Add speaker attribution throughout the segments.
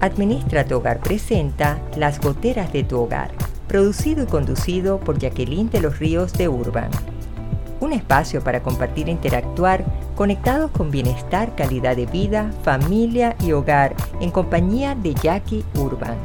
Speaker 1: Administra tu Hogar presenta Las Goteras de tu Hogar, producido y conducido por Jacqueline de los Ríos de Urban. Un espacio para compartir e interactuar conectados con bienestar, calidad de vida, familia y hogar en compañía de Jackie Urban.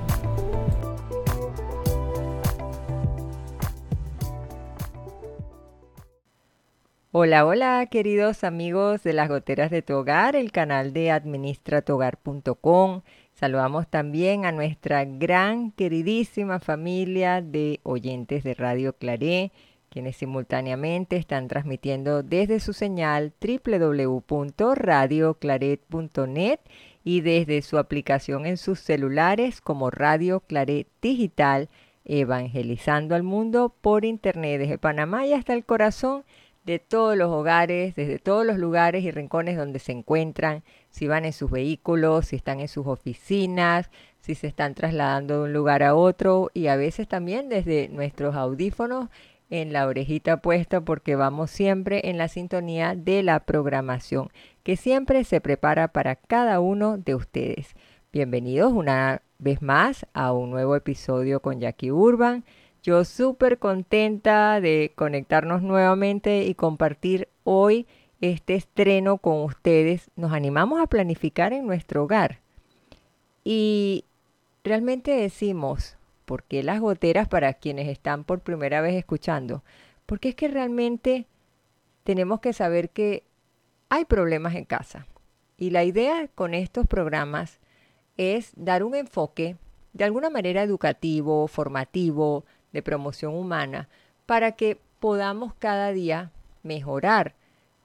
Speaker 1: Hola, hola queridos amigos de las goteras de tu hogar, el canal de administratogar.com. Saludamos también a nuestra gran, queridísima familia de oyentes de Radio Claré, quienes simultáneamente están transmitiendo desde su señal www.radioclaret.net y desde su aplicación en sus celulares como Radio Claret Digital, evangelizando al mundo por internet desde Panamá y hasta el corazón todos los hogares, desde todos los lugares y rincones donde se encuentran, si van en sus vehículos, si están en sus oficinas, si se están trasladando de un lugar a otro y a veces también desde nuestros audífonos en la orejita puesta porque vamos siempre en la sintonía de la programación que siempre se prepara para cada uno de ustedes. Bienvenidos una vez más a un nuevo episodio con Jackie Urban yo súper contenta de conectarnos nuevamente y compartir hoy este estreno con ustedes. Nos animamos a planificar en nuestro hogar. Y realmente decimos, ¿por qué las goteras para quienes están por primera vez escuchando? Porque es que realmente tenemos que saber que hay problemas en casa. Y la idea con estos programas es dar un enfoque de alguna manera educativo, formativo, de promoción humana para que podamos cada día mejorar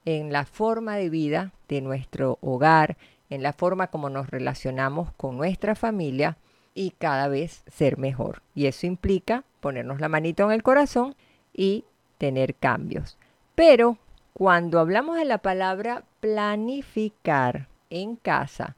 Speaker 1: en la forma de vida de nuestro hogar, en la forma como nos relacionamos con nuestra familia y cada vez ser mejor. Y eso implica ponernos la manito en el corazón y tener cambios. Pero cuando hablamos de la palabra planificar en casa,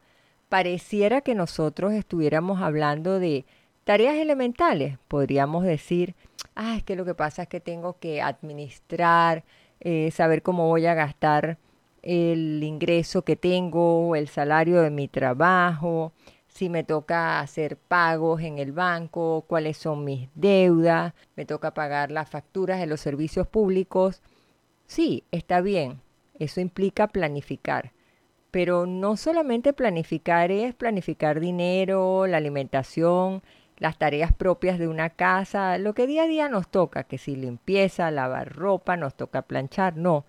Speaker 1: pareciera que nosotros estuviéramos hablando de Tareas elementales, podríamos decir, ah, es que lo que pasa es que tengo que administrar, eh, saber cómo voy a gastar el ingreso que tengo, el salario de mi trabajo, si me toca hacer pagos en el banco, cuáles son mis deudas, me toca pagar las facturas de los servicios públicos. Sí, está bien, eso implica planificar. Pero no solamente planificar es planificar dinero, la alimentación, las tareas propias de una casa, lo que día a día nos toca, que si limpieza, lavar ropa, nos toca planchar, no.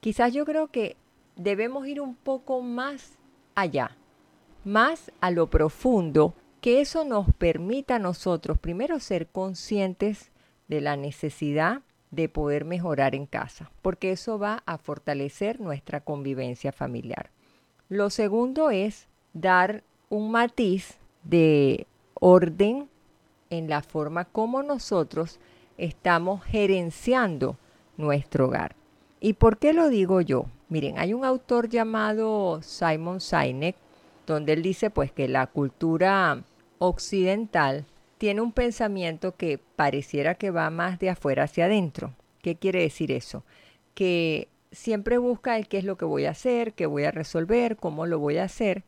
Speaker 1: Quizás yo creo que debemos ir un poco más allá, más a lo profundo, que eso nos permita a nosotros primero ser conscientes de la necesidad de poder mejorar en casa, porque eso va a fortalecer nuestra convivencia familiar. Lo segundo es dar un matiz de orden en la forma como nosotros estamos gerenciando nuestro hogar. ¿Y por qué lo digo yo? Miren, hay un autor llamado Simon Sinek, donde él dice pues que la cultura occidental tiene un pensamiento que pareciera que va más de afuera hacia adentro. ¿Qué quiere decir eso? Que siempre busca el qué es lo que voy a hacer, qué voy a resolver, cómo lo voy a hacer,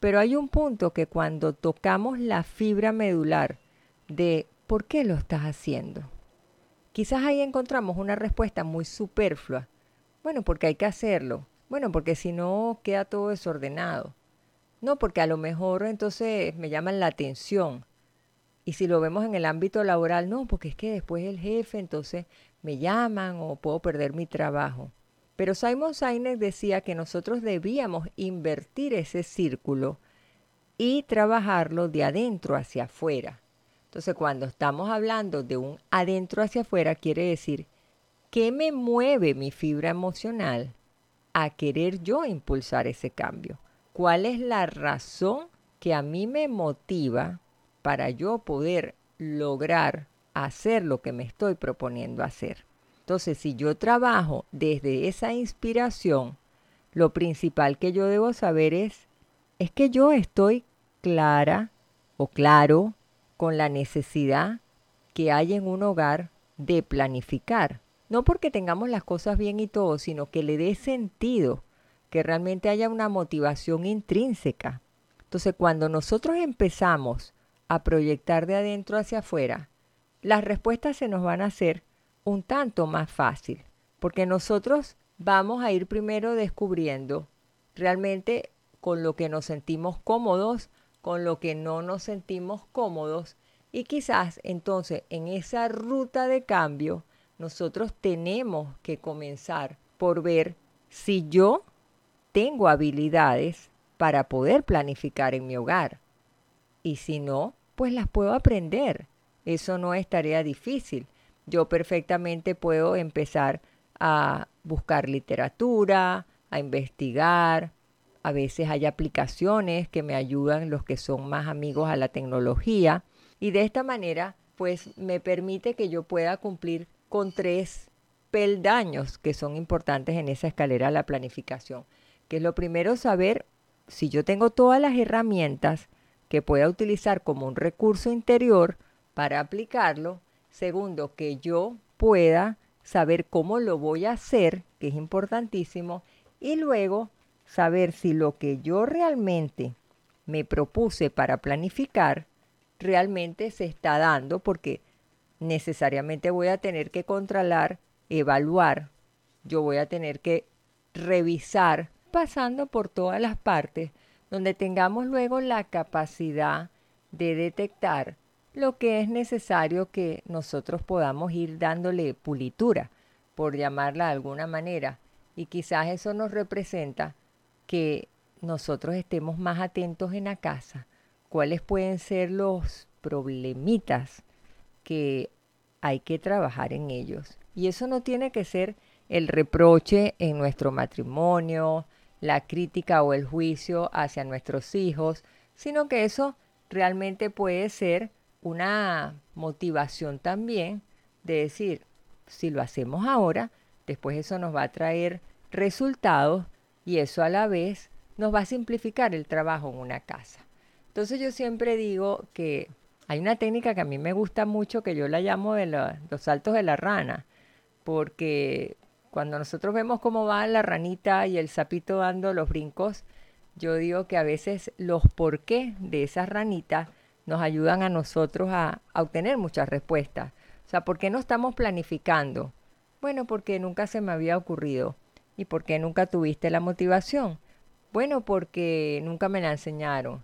Speaker 1: pero hay un punto que cuando tocamos la fibra medular de por qué lo estás haciendo. Quizás ahí encontramos una respuesta muy superflua. Bueno, porque hay que hacerlo. Bueno, porque si no queda todo desordenado. No, porque a lo mejor entonces me llaman la atención. Y si lo vemos en el ámbito laboral, no, porque es que después el jefe entonces me llaman o puedo perder mi trabajo. Pero Simon Sinek decía que nosotros debíamos invertir ese círculo y trabajarlo de adentro hacia afuera. Entonces, cuando estamos hablando de un adentro hacia afuera, quiere decir, ¿qué me mueve mi fibra emocional a querer yo impulsar ese cambio? ¿Cuál es la razón que a mí me motiva para yo poder lograr hacer lo que me estoy proponiendo hacer? Entonces, si yo trabajo desde esa inspiración, lo principal que yo debo saber es, es que yo estoy clara o claro con la necesidad que hay en un hogar de planificar. No porque tengamos las cosas bien y todo, sino que le dé sentido, que realmente haya una motivación intrínseca. Entonces, cuando nosotros empezamos a proyectar de adentro hacia afuera, las respuestas se nos van a hacer un tanto más fácil, porque nosotros vamos a ir primero descubriendo realmente con lo que nos sentimos cómodos, con lo que no nos sentimos cómodos y quizás entonces en esa ruta de cambio nosotros tenemos que comenzar por ver si yo tengo habilidades para poder planificar en mi hogar. Y si no, pues las puedo aprender. Eso no es tarea difícil. Yo perfectamente puedo empezar a buscar literatura, a investigar. A veces hay aplicaciones que me ayudan los que son más amigos a la tecnología. Y de esta manera, pues me permite que yo pueda cumplir con tres peldaños que son importantes en esa escalera de la planificación. Que es lo primero saber si yo tengo todas las herramientas que pueda utilizar como un recurso interior para aplicarlo. Segundo, que yo pueda saber cómo lo voy a hacer, que es importantísimo. Y luego, saber si lo que yo realmente me propuse para planificar realmente se está dando, porque necesariamente voy a tener que controlar, evaluar, yo voy a tener que revisar pasando por todas las partes donde tengamos luego la capacidad de detectar lo que es necesario que nosotros podamos ir dándole pulitura, por llamarla de alguna manera. Y quizás eso nos representa que nosotros estemos más atentos en la casa, cuáles pueden ser los problemitas que hay que trabajar en ellos. Y eso no tiene que ser el reproche en nuestro matrimonio, la crítica o el juicio hacia nuestros hijos, sino que eso realmente puede ser una motivación también de decir, si lo hacemos ahora, después eso nos va a traer resultados y eso a la vez nos va a simplificar el trabajo en una casa. Entonces yo siempre digo que hay una técnica que a mí me gusta mucho que yo la llamo de los saltos de la rana, porque cuando nosotros vemos cómo va la ranita y el sapito dando los brincos, yo digo que a veces los por qué de esas ranitas nos ayudan a nosotros a, obtener muchas respuestas. O sea, ¿por qué no estamos planificando? Bueno, porque nunca se me había ocurrido. ¿Y por qué nunca tuviste la motivación? Bueno, porque nunca me la enseñaron.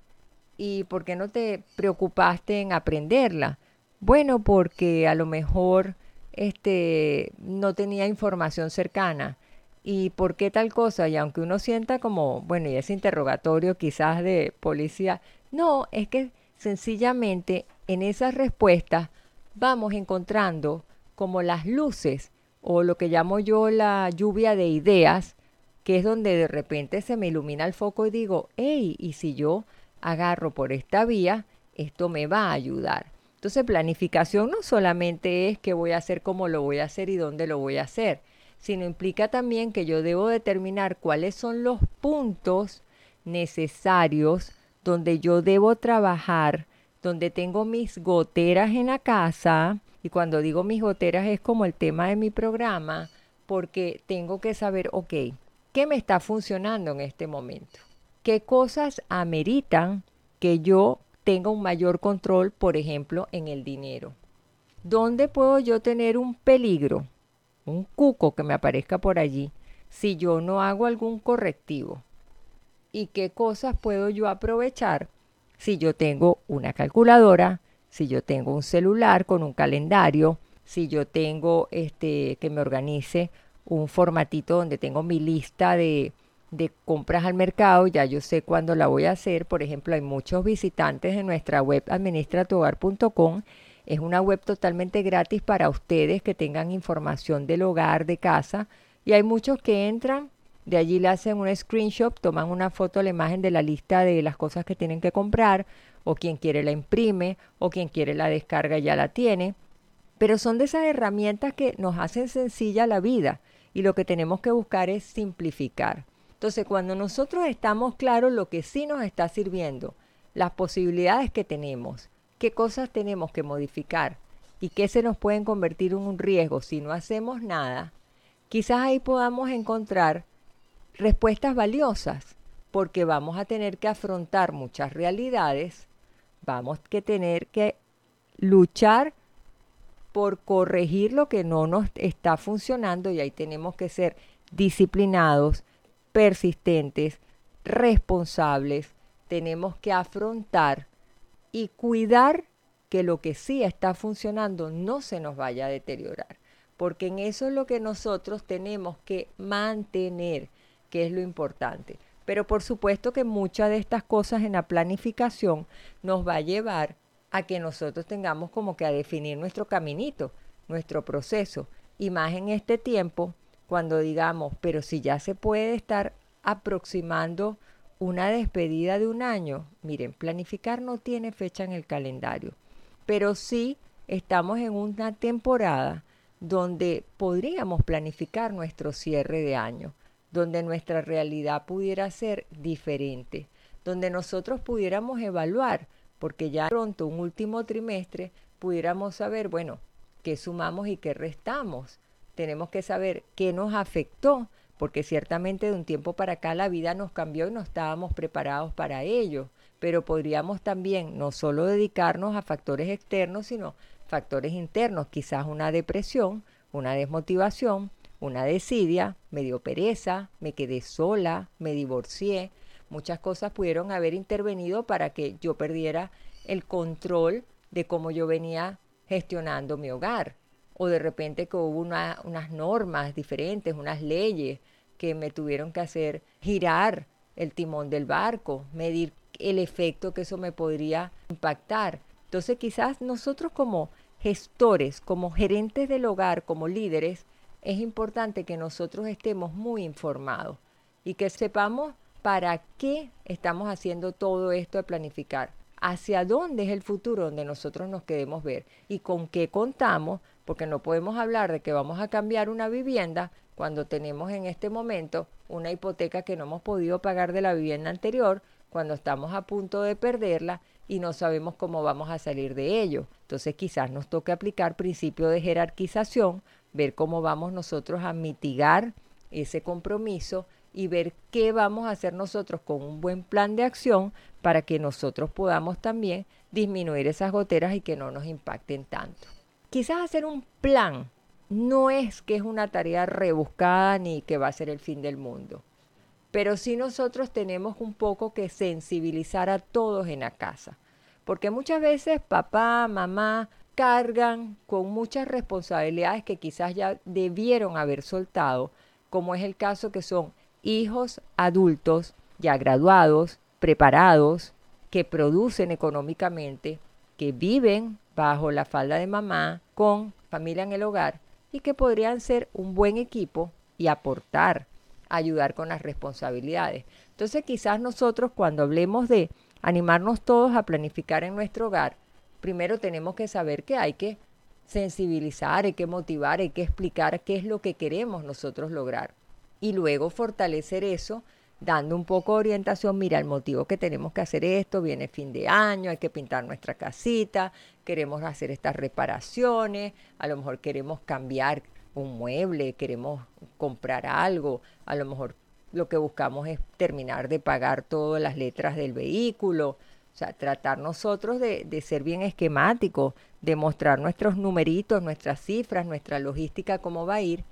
Speaker 1: ¿Y por qué no te preocupaste en aprenderla? Bueno, porque a lo mejor este, no tenía información cercana. ¿Y por qué tal cosa? Y aunque uno sienta como, bueno, y ese interrogatorio quizás de policía, no, es que sencillamente en esas respuestas vamos encontrando como las luces o lo que llamo yo la lluvia de ideas, que es donde de repente se me ilumina el foco y digo, hey, y si yo agarro por esta vía, esto me va a ayudar. Entonces, planificación no solamente es qué voy a hacer, cómo lo voy a hacer y dónde lo voy a hacer, sino implica también que yo debo determinar cuáles son los puntos necesarios donde yo debo trabajar, donde tengo mis goteras en la casa, y cuando digo mis goteras es como el tema de mi programa, porque tengo que saber, ok, ¿qué me está funcionando en este momento? ¿Qué cosas ameritan que yo tenga un mayor control, por ejemplo, en el dinero. ¿Dónde puedo yo tener un peligro, un cuco que me aparezca por allí, si yo no hago algún correctivo? ¿Y qué cosas puedo yo aprovechar si yo tengo una calculadora, si yo tengo un celular con un calendario, si yo tengo este que me organice un formatito donde tengo mi lista de compras al mercado, ya yo sé cuándo la voy a hacer. Por ejemplo, hay muchos visitantes en nuestra web administratuhogar.com. Es una web totalmente gratis para ustedes que tengan información del hogar, de casa. Y hay muchos que entran, de allí le hacen un screenshot, toman una foto, la imagen de la lista de las cosas que tienen que comprar, o quien quiere la imprime, o quien quiere la descarga ya la tiene. Pero son de esas herramientas que nos hacen sencilla la vida y lo que tenemos que buscar es simplificar. Entonces, cuando nosotros estamos claros lo que sí nos está sirviendo, las posibilidades que tenemos, qué cosas tenemos que modificar y qué se nos pueden convertir en un riesgo si no hacemos nada, quizás ahí podamos encontrar respuestas valiosas porque vamos a tener que afrontar muchas realidades, vamos a tener que luchar por corregir lo que no nos está funcionando y ahí tenemos que ser disciplinados, persistentes, responsables, tenemos que afrontar y cuidar que lo que sí está funcionando no se nos vaya a deteriorar, porque en eso es lo que nosotros tenemos que mantener, que es lo importante. Pero por supuesto que muchas de estas cosas en la planificación nos va a llevar a que nosotros tengamos como que a definir nuestro caminito, nuestro proceso. Y más en este tiempo, cuando digamos, pero si ya se puede estar aproximando una despedida de un año, miren, planificar no tiene fecha en el calendario, pero sí estamos en una temporada donde podríamos planificar nuestro cierre de año, donde nuestra realidad pudiera ser diferente, donde nosotros pudiéramos evaluar, porque ya pronto un último trimestre pudiéramos saber, bueno, qué sumamos y qué restamos. Tenemos que saber qué nos afectó porque ciertamente de un tiempo para acá la vida nos cambió y no estábamos preparados para ello, pero podríamos también no solo dedicarnos a factores externos, sino factores internos, quizás una depresión, una desmotivación, una desidia, me dio pereza, me quedé sola, me divorcié, muchas cosas pudieron haber intervenido para que yo perdiera el control de cómo yo venía gestionando mi hogar. O de repente que hubo unas normas diferentes, unas leyes, que me tuvieron que hacer girar el timón del barco, medir el efecto que eso me podría impactar. Entonces quizás nosotros como gestores, como gerentes del hogar, como líderes, es importante que nosotros estemos muy informados y que sepamos para qué estamos haciendo todo esto de planificar, hacia dónde es el futuro donde nosotros nos queremos ver y con qué contamos, porque no podemos hablar de que vamos a cambiar una vivienda cuando tenemos en este momento una hipoteca que no hemos podido pagar de la vivienda anterior, cuando estamos a punto de perderla y no sabemos cómo vamos a salir de ello. Entonces quizás nos toque aplicar principio de jerarquización, ver cómo vamos nosotros a mitigar ese compromiso y ver qué vamos a hacer nosotros con un buen plan de acción para que nosotros podamos también disminuir esas goteras y que no nos impacten tanto. Quizás hacer un plan no es que es una tarea rebuscada ni que va a ser el fin del mundo, pero sí nosotros tenemos un poco que sensibilizar a todos en la casa, porque muchas veces papá, mamá cargan con muchas responsabilidades que quizás ya debieron haber soltado, como es el caso que son hijos adultos ya graduados, preparados, que producen económicamente, que viven bajo la falda de mamá, con familia en el hogar y que podrían ser un buen equipo y aportar, ayudar con las responsabilidades. Entonces quizás nosotros cuando hablemos de animarnos todos a planificar en nuestro hogar, primero tenemos que saber que hay que sensibilizar, hay que motivar, hay que explicar qué es lo que queremos nosotros lograr. Y luego fortalecer eso dando un poco de orientación, mira, el motivo que tenemos que hacer esto, viene fin de año, hay que pintar nuestra casita, queremos hacer estas reparaciones, a lo mejor queremos cambiar un mueble, queremos comprar algo, a lo mejor lo que buscamos es terminar de pagar todas las letras del vehículo, sea, tratar nosotros de, de ser bien esquemáticos, de mostrar nuestros numeritos, nuestras cifras, nuestra logística, cómo va a ir,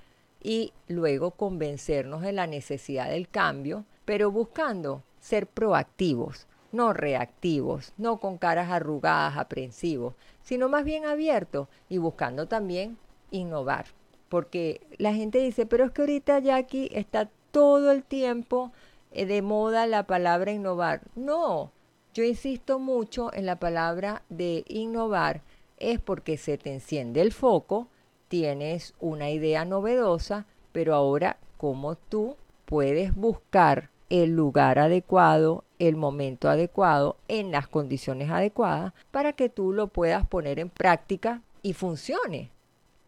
Speaker 1: y luego convencernos de la necesidad del cambio, pero buscando ser proactivos, no reactivos, no con caras arrugadas, aprensivos, sino más bien abiertos y buscando también innovar. Porque la gente dice, pero es que ahorita Jackie está todo el tiempo eh, de moda la palabra innovar. No, yo insisto mucho en la palabra de innovar, es porque se te enciende el foco, tienes una idea novedosa, pero ahora cómo tú puedes buscar el lugar adecuado, el momento adecuado, en las condiciones adecuadas, para que tú lo puedas poner en práctica y funcione.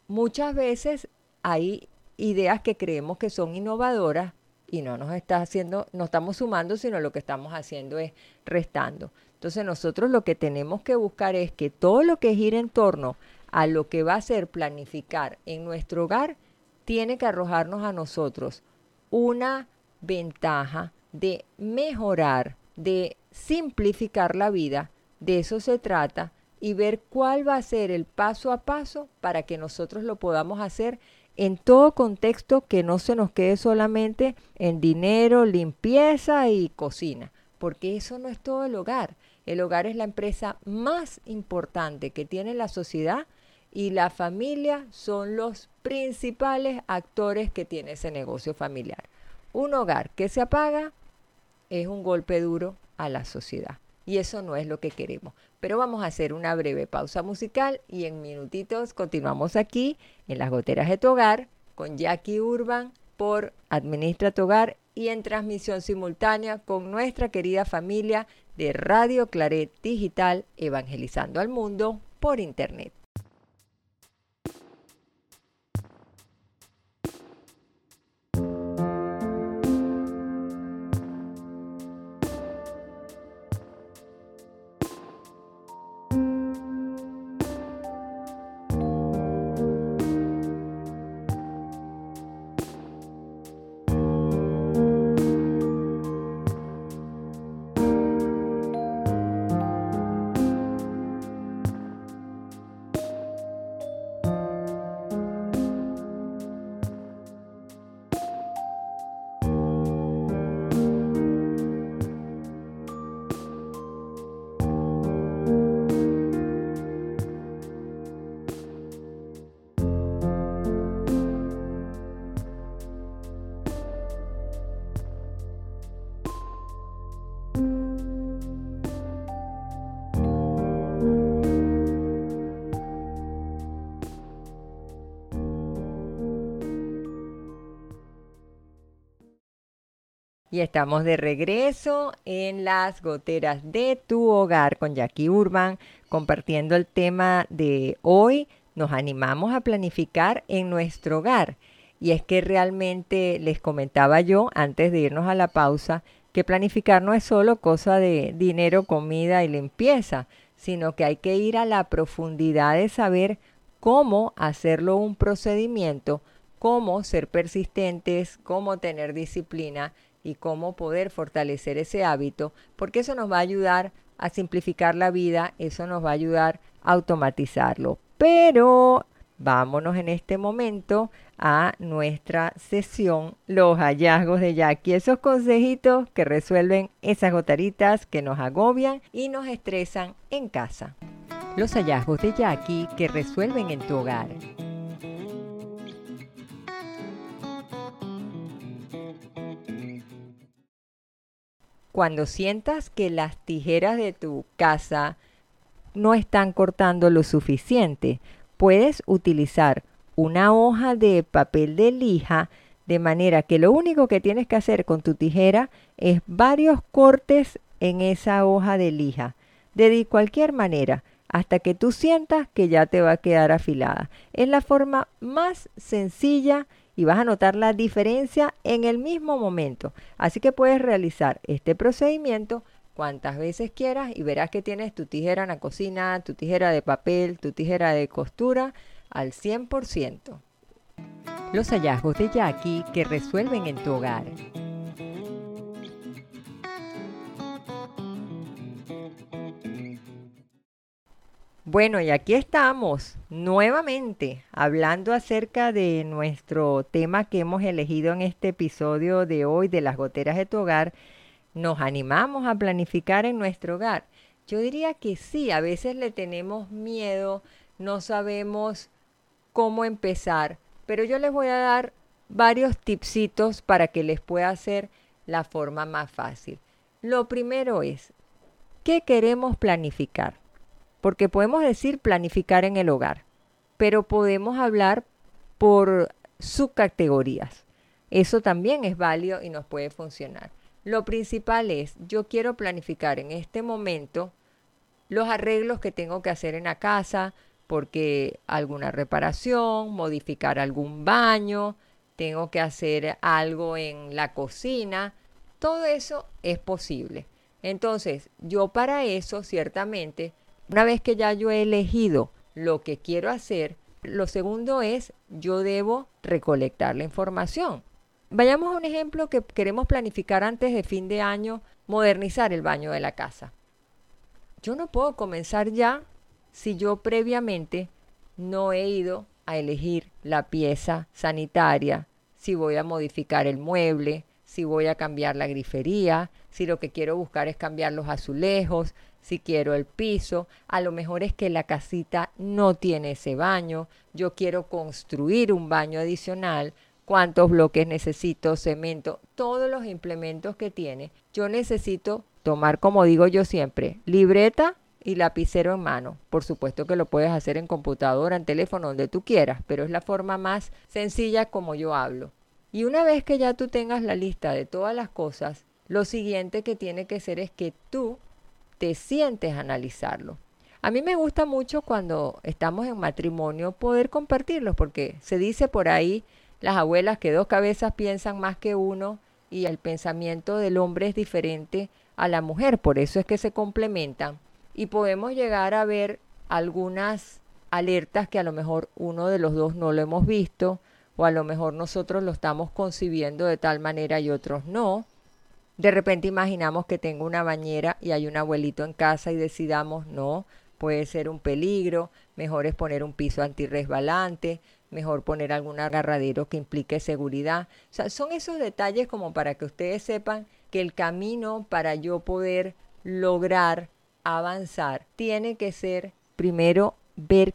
Speaker 1: Muchas veces hay ideas que creemos que son innovadoras y no nos está haciendo, no estamos sumando, sino lo que estamos haciendo es restando. Entonces nosotros lo que tenemos que buscar es que todo lo que gira en torno a lo que va a ser planificar en nuestro hogar, tiene que arrojarnos a nosotros una ventaja de mejorar, de simplificar la vida, de eso se trata, y ver cuál va a ser el paso a paso para que nosotros lo podamos hacer en todo contexto que no se nos quede solamente en dinero, limpieza y cocina, porque eso no es todo el hogar. El hogar es la empresa más importante que tiene la sociedad y la familia son los principales actores que tiene ese negocio familiar. Un hogar que se apaga es un golpe duro a la sociedad y eso no es lo que queremos. Pero vamos a hacer una breve pausa musical y en minutitos continuamos aquí en las goteras de tu hogar con Jackie Urban por Administra tu hogar y en transmisión simultánea con nuestra querida familia de Radio Claret Digital Evangelizando al Mundo por Internet. Y estamos de regreso en las goteras de tu hogar con Jackie Urban, compartiendo el tema de hoy. Nos animamos a planificar en nuestro hogar. Y es que realmente les comentaba yo antes de irnos a la pausa que planificar no es solo cosa de dinero, comida y limpieza, sino que hay que ir a la profundidad de saber cómo hacerlo un procedimiento, cómo ser persistentes, cómo tener disciplina y cómo poder fortalecer ese hábito, porque eso nos va a ayudar a simplificar la vida, eso nos va a ayudar a automatizarlo. Pero vámonos en este momento a nuestra sesión Los hallazgos de Jackie, esos consejitos que resuelven esas gotaritas que nos agobian y nos estresan en casa. Los hallazgos de Jackie que resuelven en tu hogar. Cuando sientas que las tijeras de tu casa no están cortando lo suficiente, puedes utilizar una hoja de papel de lija de manera que lo único que tienes que hacer con tu tijera es varios cortes en esa hoja de lija, de cualquier manera, hasta que tú sientas que ya te va a quedar afilada. Es la forma más sencilla y vas a notar la diferencia en el mismo momento. Así que puedes realizar este procedimiento cuantas veces quieras y verás que tienes tu tijera en la cocina, tu tijera de papel, tu tijera de costura al 100%. Los hallazgos de Jackie que resuelven en tu hogar. Bueno, y aquí estamos nuevamente hablando acerca de nuestro tema que hemos elegido en este episodio de hoy de las goteras de tu hogar. ¿Nos animamos a planificar en nuestro hogar? Yo diría que sí, a veces le tenemos miedo, no sabemos cómo empezar, pero yo les voy a dar varios tipsitos para que les pueda hacer la forma más fácil. Lo primero es, ¿qué queremos planificar? Porque podemos decir planificar en el hogar, pero podemos hablar por subcategorías. Eso también es válido y nos puede funcionar. Lo principal es, yo quiero planificar en este momento los arreglos que tengo que hacer en la casa, porque alguna reparación, modificar algún baño, tengo que hacer algo en la cocina, todo eso es posible. Entonces, yo para eso ciertamente una vez que ya yo he elegido lo que quiero hacer, lo segundo es yo debo recolectar la información. Vayamos a un ejemplo que queremos planificar antes de fin de año, modernizar el baño de la casa. Yo no puedo comenzar ya si yo previamente no he ido a elegir la pieza sanitaria, si voy a modificar el mueble, si voy a cambiar la grifería, si lo que quiero buscar es cambiar los azulejos, si quiero el piso, a lo mejor es que la casita no tiene ese baño, yo quiero construir un baño adicional, cuántos bloques necesito, cemento, todos los implementos que tiene. Yo necesito tomar, como digo yo siempre, libreta y lapicero en mano. Por supuesto que lo puedes hacer en computadora, en teléfono, donde tú quieras, pero es la forma más sencilla como yo hablo. Y una vez que ya tú tengas la lista de todas las cosas, lo siguiente que tiene que ser es que tú te sientes a analizarlo. A mí me gusta mucho cuando estamos en matrimonio poder compartirlos, porque se dice por ahí las abuelas que dos cabezas piensan más que uno y el pensamiento del hombre es diferente a la mujer, por eso es que se complementan y podemos llegar a ver algunas alertas que a lo mejor uno de los dos no lo hemos visto o a lo mejor nosotros lo estamos concibiendo de tal manera y otros no. De repente imaginamos que tengo una bañera y hay un abuelito en casa y decidamos, no, puede ser un peligro, mejor es poner un piso antirresbalante, mejor poner algún agarradero que implique seguridad. O sea, son esos detalles como para que ustedes sepan que el camino para yo poder lograr avanzar tiene que ser primero ver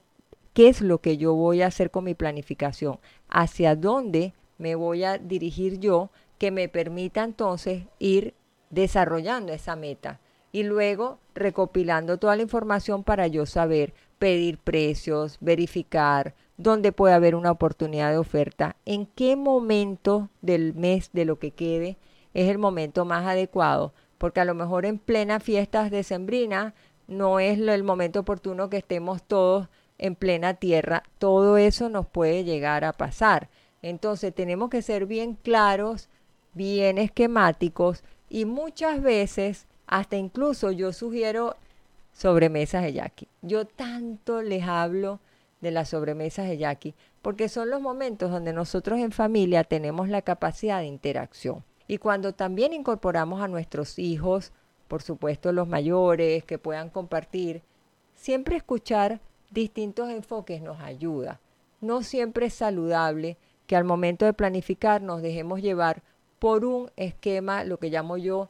Speaker 1: qué es lo que yo voy a hacer con mi planificación, hacia dónde me voy a dirigir yo que me permita entonces ir desarrollando esa meta y luego recopilando toda la información para yo saber pedir precios, verificar dónde puede haber una oportunidad de oferta, en qué momento del mes de lo que quede es el momento más adecuado, porque a lo mejor en plena fiestas decembrinas no es el momento oportuno que estemos todos en plena tierra, todo eso nos puede llegar a pasar. Entonces tenemos que ser bien claros bien esquemáticos y muchas veces, hasta incluso yo sugiero sobremesas de Jackie. Yo tanto les hablo de las sobremesas de Jackie porque son los momentos donde nosotros en familia tenemos la capacidad de interacción. Y cuando también incorporamos a nuestros hijos, por supuesto los mayores, que puedan compartir, siempre escuchar distintos enfoques nos ayuda. No siempre es saludable que al momento de planificar nos dejemos llevar por un esquema, lo que llamo yo,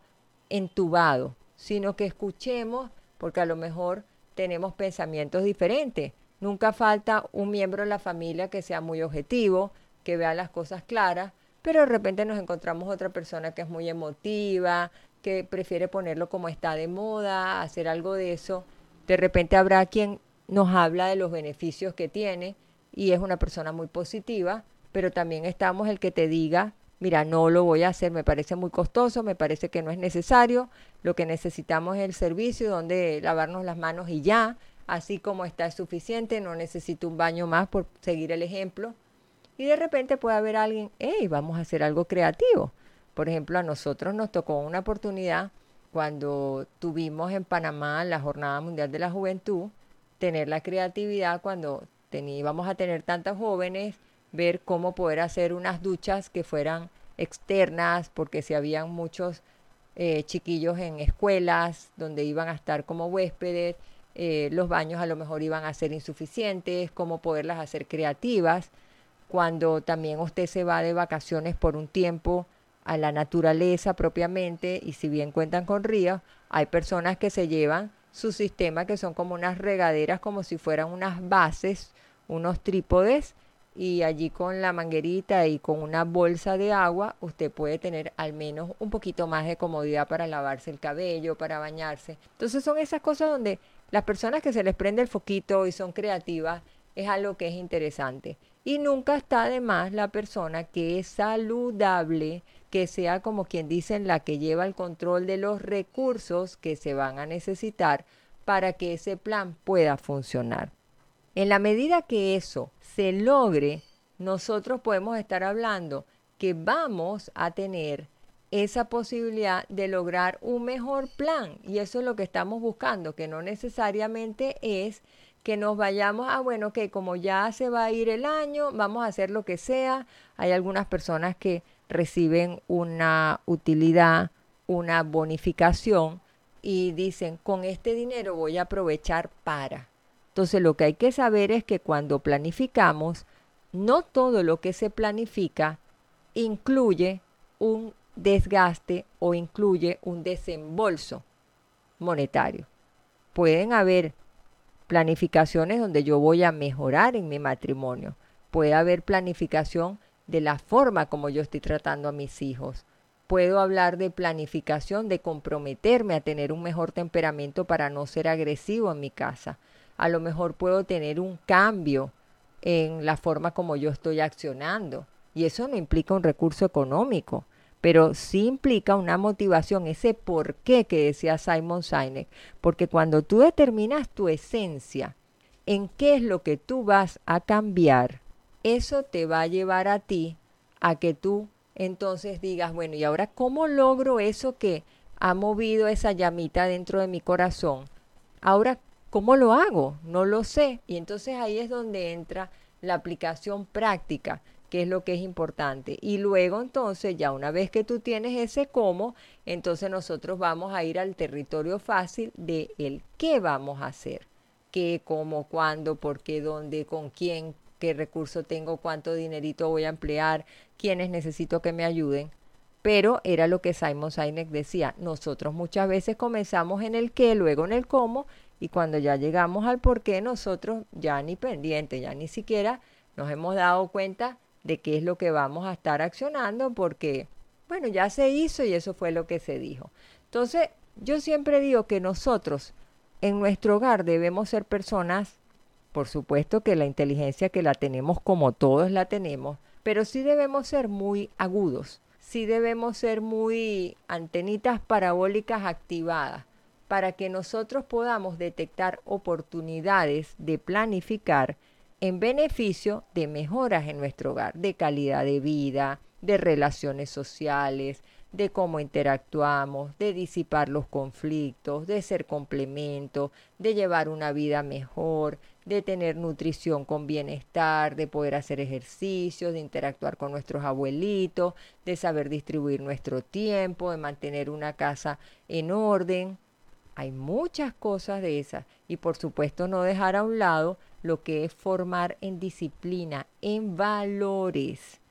Speaker 1: entubado, sino que escuchemos, porque a lo mejor tenemos pensamientos diferentes. Nunca falta un miembro de la familia que sea muy objetivo, que vea las cosas claras, pero de repente nos encontramos otra persona que es muy emotiva, que prefiere ponerlo como está de moda, hacer algo de eso. De repente habrá quien nos habla de los beneficios que tiene y es una persona muy positiva, pero también estamos el que te diga mira, no lo voy a hacer, me parece muy costoso, me parece que no es necesario, lo que necesitamos es el servicio donde lavarnos las manos y ya, así como está es suficiente, no necesito un baño más por seguir el ejemplo. Y de repente puede haber alguien, hey, vamos a hacer algo creativo. Por ejemplo, a nosotros nos tocó una oportunidad cuando tuvimos en Panamá la Jornada Mundial de la Juventud, tener la creatividad cuando íbamos a tener tantos jóvenes ver cómo poder hacer unas duchas que fueran externas, porque si habían muchos eh, chiquillos en escuelas donde iban a estar como huéspedes, eh, los baños a lo mejor iban a ser insuficientes, cómo poderlas hacer creativas. Cuando también usted se va de vacaciones por un tiempo a la naturaleza propiamente, y si bien cuentan con ríos, hay personas que se llevan su sistema que son como unas regaderas, como si fueran unas bases, unos trípodes, y allí con la manguerita y con una bolsa de agua usted puede tener al menos un poquito más de comodidad para lavarse el cabello, para bañarse. Entonces son esas cosas donde las personas que se les prende el foquito y son creativas es algo que es interesante. Y nunca está de más la persona que es saludable, que sea como quien dicen la que lleva el control de los recursos que se van a necesitar para que ese plan pueda funcionar. En la medida que eso se logre, nosotros podemos estar hablando que vamos a tener esa posibilidad de lograr un mejor plan. Y eso es lo que estamos buscando, que no necesariamente es que nos vayamos a, bueno, que como ya se va a ir el año, vamos a hacer lo que sea. Hay algunas personas que reciben una utilidad, una bonificación y dicen, con este dinero voy a aprovechar para. Entonces lo que hay que saber es que cuando planificamos, no todo lo que se planifica incluye un desgaste o incluye un desembolso monetario. Pueden haber planificaciones donde yo voy a mejorar en mi matrimonio. Puede haber planificación de la forma como yo estoy tratando a mis hijos. Puedo hablar de planificación, de comprometerme a tener un mejor temperamento para no ser agresivo en mi casa. A lo mejor puedo tener un cambio en la forma como yo estoy accionando. Y eso no implica un recurso económico, pero sí implica una motivación, ese por qué que decía Simon Sinek. Porque cuando tú determinas tu esencia, en qué es lo que tú vas a cambiar, eso te va a llevar a ti a que tú entonces digas, bueno, ¿y ahora cómo logro eso que ha movido esa llamita dentro de mi corazón? Ahora, ¿cómo lo hago? No lo sé. Y entonces ahí es donde entra la aplicación práctica, que es lo que es importante. Y luego entonces, ya una vez que tú tienes ese cómo, entonces nosotros vamos a ir al territorio fácil de el qué vamos a hacer. ¿Qué, cómo, cuándo, por qué, dónde, con quién, qué recurso tengo, cuánto dinerito voy a emplear, quiénes necesito que me ayuden. Pero era lo que Simon Sinek decía, nosotros muchas veces comenzamos en el qué, luego en el cómo, y cuando ya llegamos al por qué, nosotros ya ni pendiente, ya ni siquiera nos hemos dado cuenta de qué es lo que vamos a estar accionando, porque, bueno, ya se hizo y eso fue lo que se dijo. Entonces, yo siempre digo que nosotros en nuestro hogar debemos ser personas por supuesto que la inteligencia que la tenemos como todos la tenemos, pero sí debemos ser muy agudos, sí debemos ser muy antenitas parabólicas activadas para que nosotros podamos detectar oportunidades de planificar en beneficio de mejoras en nuestro hogar, de calidad de vida, de relaciones sociales, de cómo interactuamos, de disipar los conflictos, de ser complemento, de llevar una vida mejor, de tener nutrición con bienestar, de poder hacer ejercicios, de interactuar con nuestros abuelitos, de saber distribuir nuestro tiempo, de mantener una casa en orden. Hay muchas cosas de esas y por supuesto no dejar a un lado lo que es formar en disciplina, en valores.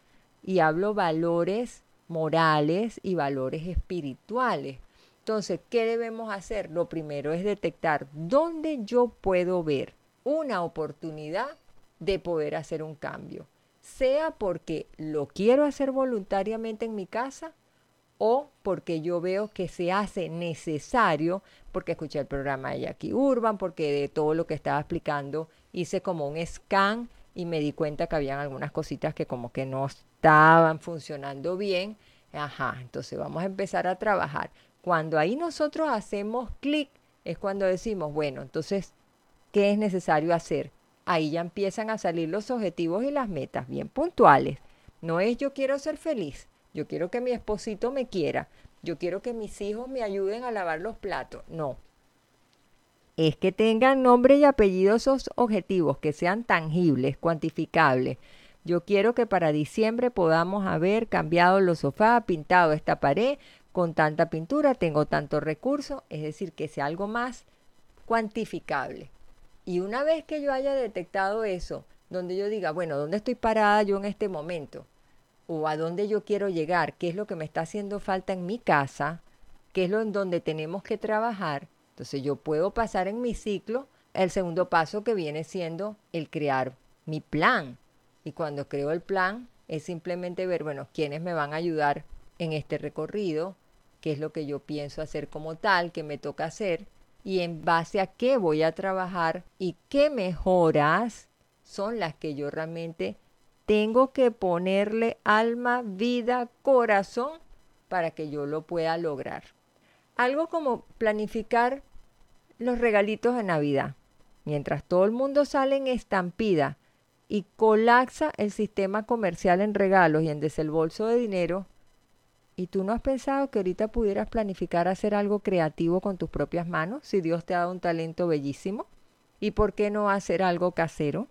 Speaker 1: Y hablo valores morales y valores espirituales. Entonces, ¿qué debemos hacer? Lo primero es detectar dónde yo puedo ver una oportunidad de poder hacer un cambio, sea porque lo quiero hacer voluntariamente en mi casa o porque yo veo que se hace necesario, porque escuché el programa de Jackie Urban, porque de todo lo que estaba explicando hice como un scan y me di cuenta que habían algunas cositas que como que no estaban funcionando bien. Ajá, entonces vamos a empezar a trabajar. Cuando ahí nosotros hacemos clic, es cuando decimos, bueno, entonces qué es necesario hacer. Ahí ya empiezan a salir los objetivos y las metas bien puntuales. No es yo quiero ser feliz, yo quiero que mi esposito me quiera, yo quiero que mis hijos me ayuden a lavar los platos. No. Es que tengan nombre y apellido esos objetivos, que sean tangibles, cuantificables. Yo quiero que para diciembre podamos haber cambiado los sofás, pintado esta pared con tanta pintura, tengo tanto recurso, es decir, que sea algo más cuantificable. Y una vez que yo haya detectado eso, donde yo diga, bueno, ¿dónde estoy parada yo en este momento? O a dónde yo quiero llegar, qué es lo que me está haciendo falta en mi casa, qué es lo en donde tenemos que trabajar. Entonces yo puedo pasar en mi ciclo el segundo paso que viene siendo el crear mi plan. Y cuando creo el plan es simplemente ver, bueno, quiénes me van a ayudar en este recorrido, qué es lo que yo pienso hacer como tal, qué me toca hacer y en base a qué voy a trabajar y qué mejoras son las que yo realmente tengo que ponerle alma, vida, corazón para que yo lo pueda lograr. Algo como planificar los regalitos de Navidad. Mientras todo el mundo sale en estampida y colapsa el sistema comercial en regalos y en desembolso de dinero, ¿Y tú no has pensado que ahorita pudieras planificar hacer algo creativo con tus propias manos si Dios te ha dado un talento bellísimo? ¿Y por qué no hacer algo casero?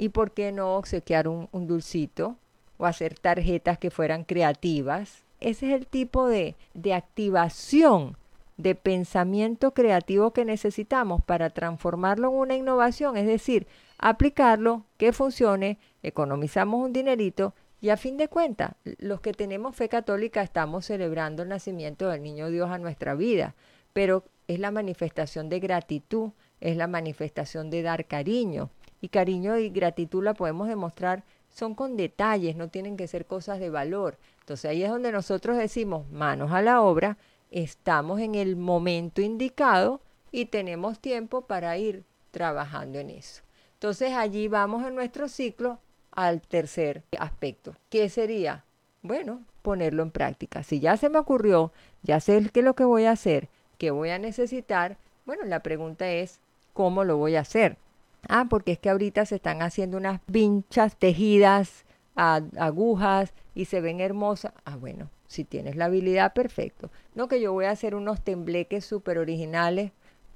Speaker 1: ¿Y por qué no obsequiar un, un dulcito? o hacer tarjetas que fueran creativas. Ese es el tipo de, de activación de pensamiento creativo que necesitamos para transformarlo en una innovación, es decir, aplicarlo, que funcione, economizamos un dinerito y a fin de cuentas, los que tenemos fe católica estamos celebrando el nacimiento del niño Dios a nuestra vida, pero es la manifestación de gratitud, es la manifestación de dar cariño. Y cariño y gratitud la podemos demostrar, son con detalles, no tienen que ser cosas de valor. Entonces ahí es donde nosotros decimos, manos a la obra, estamos en el momento indicado y tenemos tiempo para ir trabajando en eso. Entonces allí vamos en nuestro ciclo al tercer aspecto. ¿Qué sería? Bueno, ponerlo en práctica. Si ya se me ocurrió, ya sé qué es lo que voy a hacer, qué voy a necesitar, bueno, la pregunta es, ¿cómo lo voy a hacer? Ah, porque es que ahorita se están haciendo unas vinchas tejidas a agujas y se ven hermosas. Ah, bueno, si tienes la habilidad, perfecto. No que yo voy a hacer unos tembleques súper originales,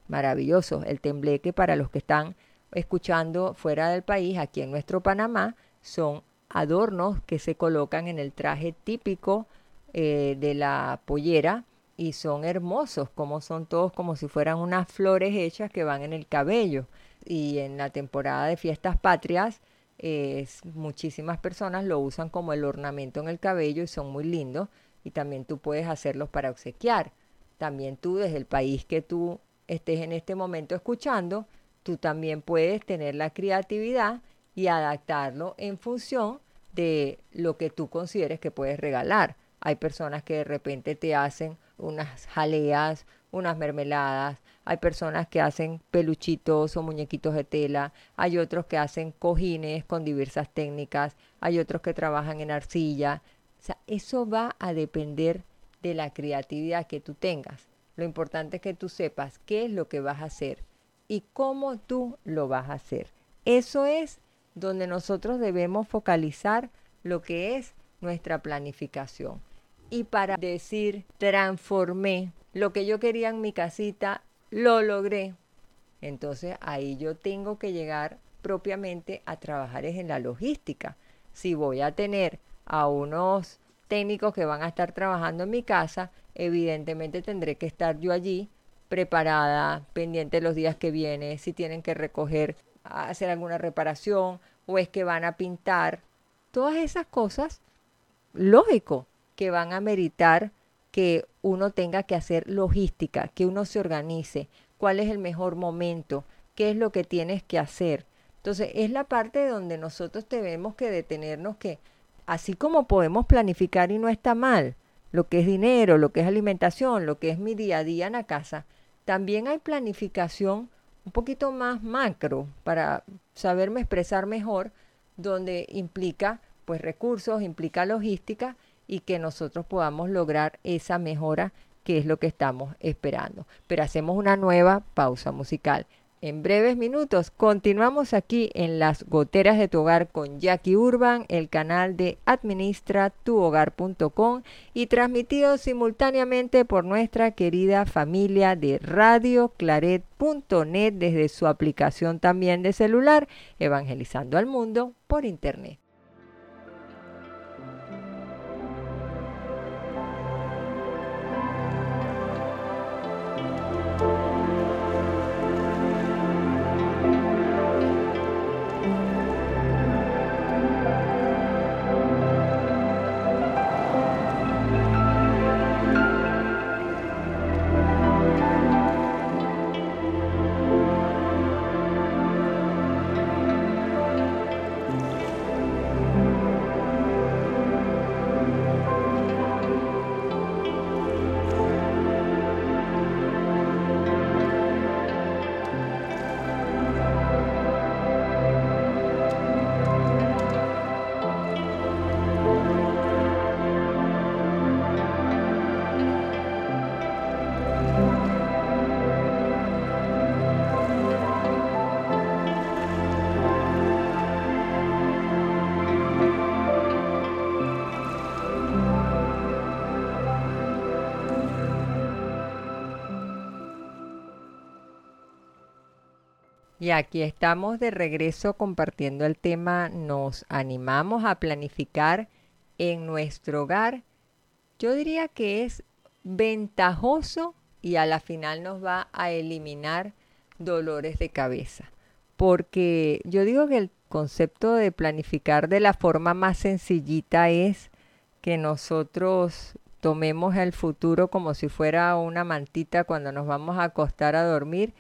Speaker 1: maravillosos. El tembleque para los que están escuchando fuera del país, aquí en nuestro Panamá, son adornos que se colocan en el traje típico eh, de la pollera y son hermosos, como son todos como si fueran unas flores hechas que van en el cabello. Y en la temporada de fiestas patrias, muchísimas personas lo usan como el ornamento en el cabello y son muy lindos. Y también tú puedes hacerlos para obsequiar. También tú, desde el país que tú estés en este momento escuchando, tú también puedes tener la creatividad y adaptarlo en función de lo que tú consideres que puedes regalar. Hay personas que de repente te hacen unas jaleas, unas mermeladas, hay personas que hacen peluchitos o muñequitos de tela, hay otros que hacen cojines con diversas técnicas, hay otros que trabajan en arcilla. O sea, eso va a depender de la creatividad que tú tengas. Lo importante es que tú sepas qué es lo que vas a hacer y cómo tú lo vas a hacer. Eso es donde nosotros debemos focalizar lo que es nuestra planificación. Y para decir, transformé lo que yo quería en mi casita, lo logré. Entonces ahí yo tengo que llegar propiamente a trabajar en la logística. Si voy a tener a unos técnicos que van a estar trabajando en mi casa, evidentemente tendré que estar yo allí preparada, pendiente los días que viene, si tienen que recoger, hacer alguna reparación o es que van a pintar. Todas esas cosas, lógico, que van a meritar que uno tenga que hacer logística, que uno se organice, cuál es el mejor momento, qué es lo que tienes que hacer. Entonces, es la parte donde nosotros tenemos que detenernos que, así como podemos planificar y no está mal, lo que es dinero, lo que es alimentación, lo que es mi día a día en la casa, también hay planificación un poquito más macro para saberme expresar mejor, donde implica pues recursos, implica logística y que nosotros podamos lograr esa mejora que es lo que estamos esperando. Pero hacemos una nueva pausa musical. En breves minutos continuamos aquí en las goteras de tu hogar con Jackie Urban, el canal de administratuhogar.com y transmitido simultáneamente por nuestra querida familia de radioclaret.net desde su aplicación también de celular, evangelizando al mundo por internet. Y aquí estamos de regreso compartiendo el tema, nos animamos a planificar en nuestro hogar, yo diría que es ventajoso y a la final nos va a eliminar dolores de cabeza. Porque yo digo que el concepto de planificar de la forma más sencillita es que nosotros tomemos el futuro como si fuera una mantita cuando nos vamos a acostar a dormir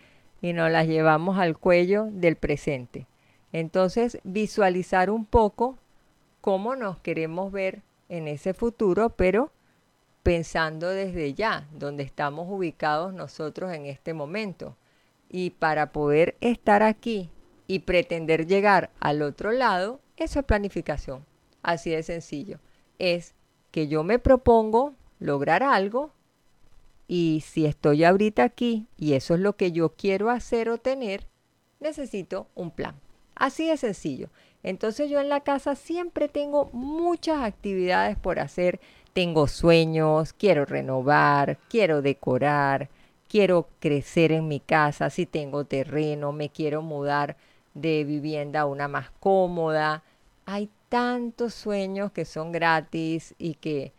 Speaker 1: y nos las llevamos al cuello del presente. Entonces, visualizar un poco cómo nos queremos ver en ese futuro, pero pensando desde ya, donde estamos ubicados nosotros en este momento. Y para poder estar aquí y pretender llegar al otro lado, eso es planificación. Así de sencillo. Es que yo me propongo lograr algo y si estoy ahorita aquí y eso es lo que yo quiero hacer o tener, necesito un plan. Así de sencillo. Entonces yo en la casa siempre tengo muchas actividades por hacer tengo sueños, quiero renovar, quiero decorar, quiero crecer en mi casa, si tengo terreno, me quiero mudar de vivienda a una más cómoda. Hay tantos sueños que son gratis y que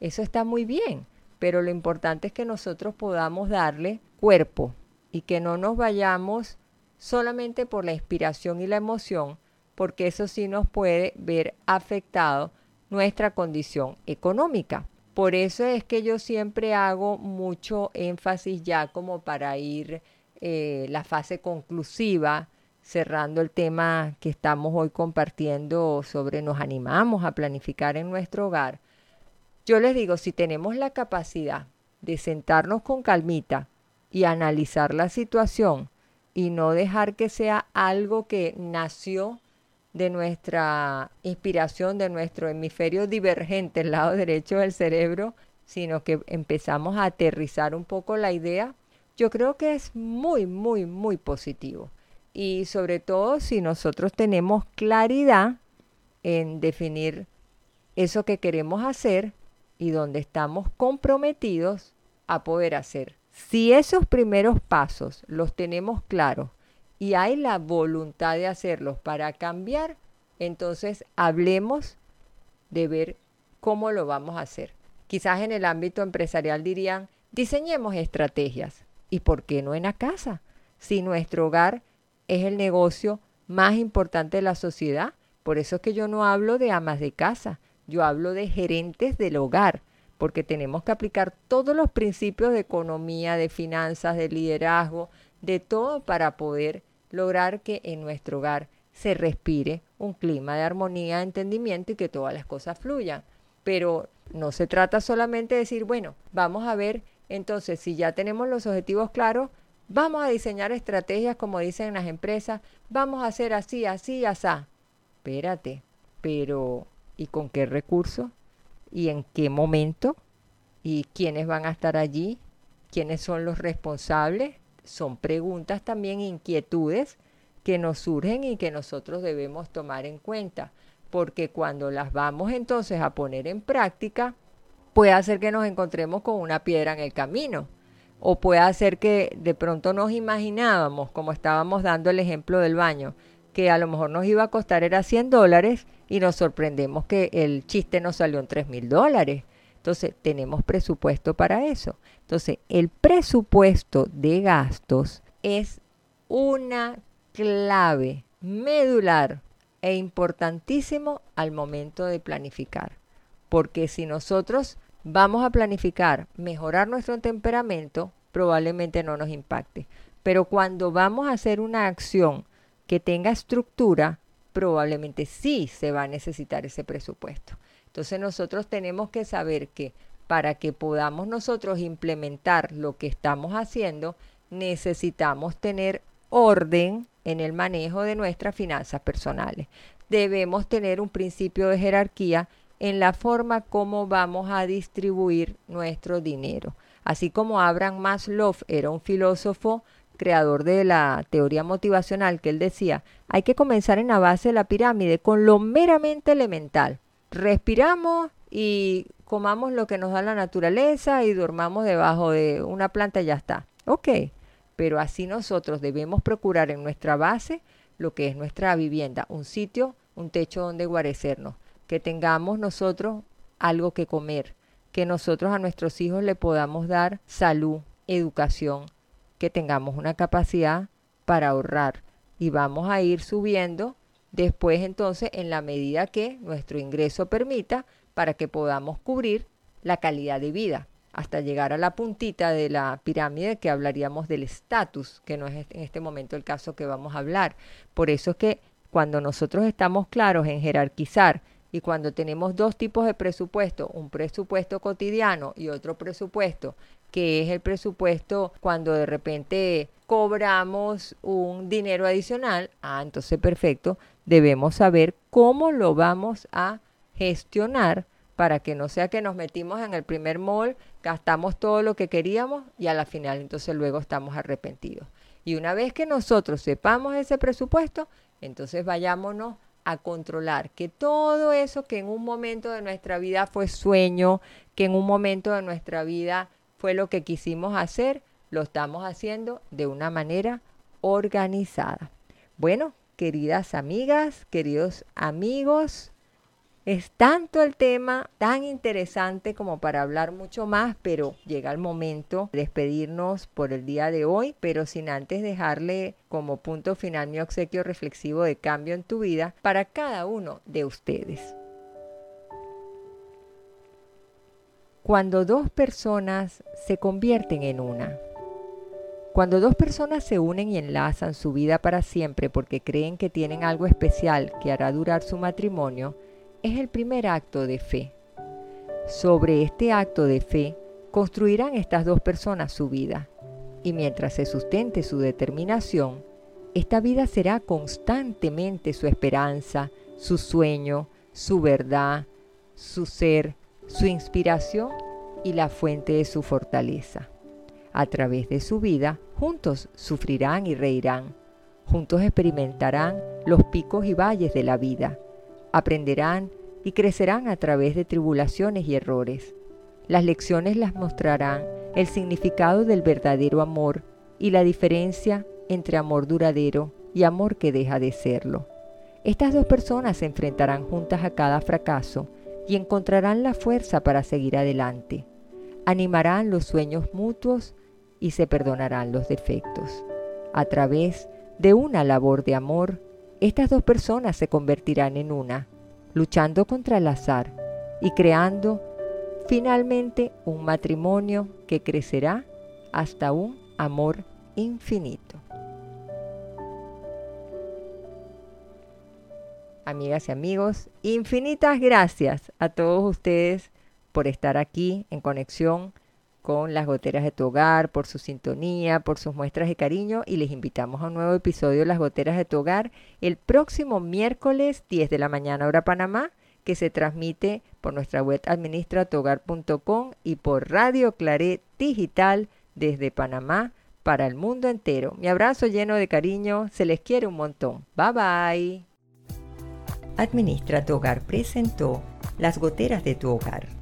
Speaker 1: eso está muy bien, pero lo importante es que nosotros podamos darle cuerpo y que no nos vayamos solamente por la inspiración y la emoción, porque eso sí nos puede ver afectado nuestra condición económica. Por eso es que yo siempre hago mucho énfasis ya como para ir eh, la fase conclusiva, cerrando el tema que estamos hoy compartiendo sobre nos animamos a planificar en nuestro hogar. Yo les digo, si tenemos la capacidad de sentarnos con calmita y analizar la situación y no dejar que sea algo que nació de nuestra inspiración, de nuestro hemisferio divergente, el lado derecho del cerebro, sino que empezamos a aterrizar un poco la idea, yo creo que es muy, muy, muy positivo. Y sobre todo si nosotros tenemos claridad en definir eso que queremos hacer y donde estamos comprometidos a poder hacer. Si esos primeros pasos los tenemos claros y hay la voluntad de hacerlos para cambiar, entonces hablemos de ver cómo lo vamos a hacer. Quizás en el ámbito empresarial dirían, diseñemos estrategias. ¿Y por qué no en la casa? Si nuestro hogar es el negocio más importante de la sociedad, por eso es que yo no hablo de amas de casa, yo hablo de gerentes del hogar, porque tenemos que aplicar todos los principios de economía, de finanzas, de liderazgo, de todo para poder lograr que en nuestro hogar se respire un clima de armonía, entendimiento y que todas las cosas fluyan. Pero no se trata solamente de decir, bueno, vamos a ver, entonces si ya tenemos los objetivos claros, vamos a diseñar estrategias como dicen las empresas, vamos a hacer así, así, así. Espérate, pero ¿y con qué recursos? ¿Y en qué momento? ¿Y quiénes van a estar allí? ¿Quiénes son los responsables? son preguntas también, inquietudes que nos surgen y que nosotros debemos tomar en cuenta, porque cuando las vamos entonces a poner en práctica, puede hacer que nos encontremos con una piedra en el camino, o puede hacer que de pronto nos imaginábamos, como estábamos dando el ejemplo del baño, que a lo mejor nos iba a costar era 100 dólares y nos sorprendemos que el chiste nos salió en 3 mil dólares. Entonces, tenemos presupuesto para eso. Entonces, el presupuesto de gastos es una clave medular e importantísimo al momento de planificar. Porque si nosotros vamos a planificar mejorar nuestro temperamento, probablemente no nos impacte. Pero cuando vamos a hacer una acción que tenga estructura, probablemente sí se va a necesitar ese presupuesto. Entonces nosotros tenemos que saber que para que podamos nosotros implementar lo que estamos haciendo, necesitamos tener orden en el manejo de nuestras finanzas personales. Debemos tener un principio de jerarquía en la forma como vamos a distribuir nuestro dinero. Así como Abraham Maslow era un filósofo creador de la teoría motivacional que él decía, hay que comenzar en la base de la pirámide con lo meramente elemental respiramos y comamos lo que nos da la naturaleza y dormamos debajo de una planta y ya está. Ok, pero así nosotros debemos procurar en nuestra base lo que es nuestra vivienda, un sitio, un techo donde guarecernos, que tengamos nosotros algo que comer, que nosotros a nuestros hijos le podamos dar salud, educación, que tengamos una capacidad para ahorrar y vamos a ir subiendo después entonces en la medida que nuestro ingreso permita para que podamos cubrir la calidad de vida hasta llegar a la puntita de la pirámide que hablaríamos del estatus, que no es en este momento el caso que vamos a hablar. Por eso es que cuando nosotros estamos claros en jerarquizar y cuando tenemos dos tipos de presupuesto, un presupuesto cotidiano y otro presupuesto, que es el presupuesto cuando de repente cobramos un dinero adicional, ah, entonces perfecto, debemos saber cómo lo vamos a gestionar para que no sea que nos metimos en el primer mall, gastamos todo lo que queríamos y a la final entonces luego estamos arrepentidos. Y una vez que nosotros sepamos ese presupuesto, entonces vayámonos a controlar que todo eso que en un momento de nuestra vida fue sueño, que en un momento de nuestra vida fue lo que quisimos hacer, lo estamos haciendo de una manera organizada. Bueno, queridas amigas, queridos amigos, es tanto el tema tan interesante como para hablar mucho más, pero llega el momento de despedirnos por el día de hoy, pero sin antes dejarle como punto final mi obsequio reflexivo de cambio en tu vida para cada uno de ustedes. Cuando dos personas se convierten en una, cuando dos personas se unen y enlazan su vida para siempre porque creen que tienen algo especial que hará durar su matrimonio, es el primer acto de fe. Sobre este acto de fe construirán estas dos personas su vida, y mientras se sustente su determinación, esta vida será constantemente su esperanza, su sueño, su verdad, su ser, su inspiración y la fuente de su fortaleza. A través de su vida, juntos sufrirán y reirán, juntos experimentarán los picos y valles de la vida, aprenderán y crecerán a través de tribulaciones y errores. Las lecciones las mostrarán el significado del verdadero amor y la diferencia entre amor duradero y amor que deja de serlo. Estas dos personas se enfrentarán juntas a cada fracaso y encontrarán la fuerza para seguir adelante. Animarán los sueños mutuos y se perdonarán los defectos. A través de una labor de amor, estas dos personas se convertirán en una, luchando contra el azar y creando finalmente un matrimonio que crecerá hasta un amor infinito. Amigas y amigos, infinitas gracias a todos ustedes por estar aquí en conexión con las goteras de tu hogar, por su sintonía, por sus muestras de cariño y les invitamos a un nuevo episodio de Las goteras de tu hogar el próximo miércoles 10 de la mañana hora Panamá que se transmite por nuestra web administratogar.com y por Radio Claret Digital desde Panamá para el mundo entero. Mi abrazo lleno de cariño, se les quiere un montón. Bye bye. Administra tu hogar presentó Las goteras de tu hogar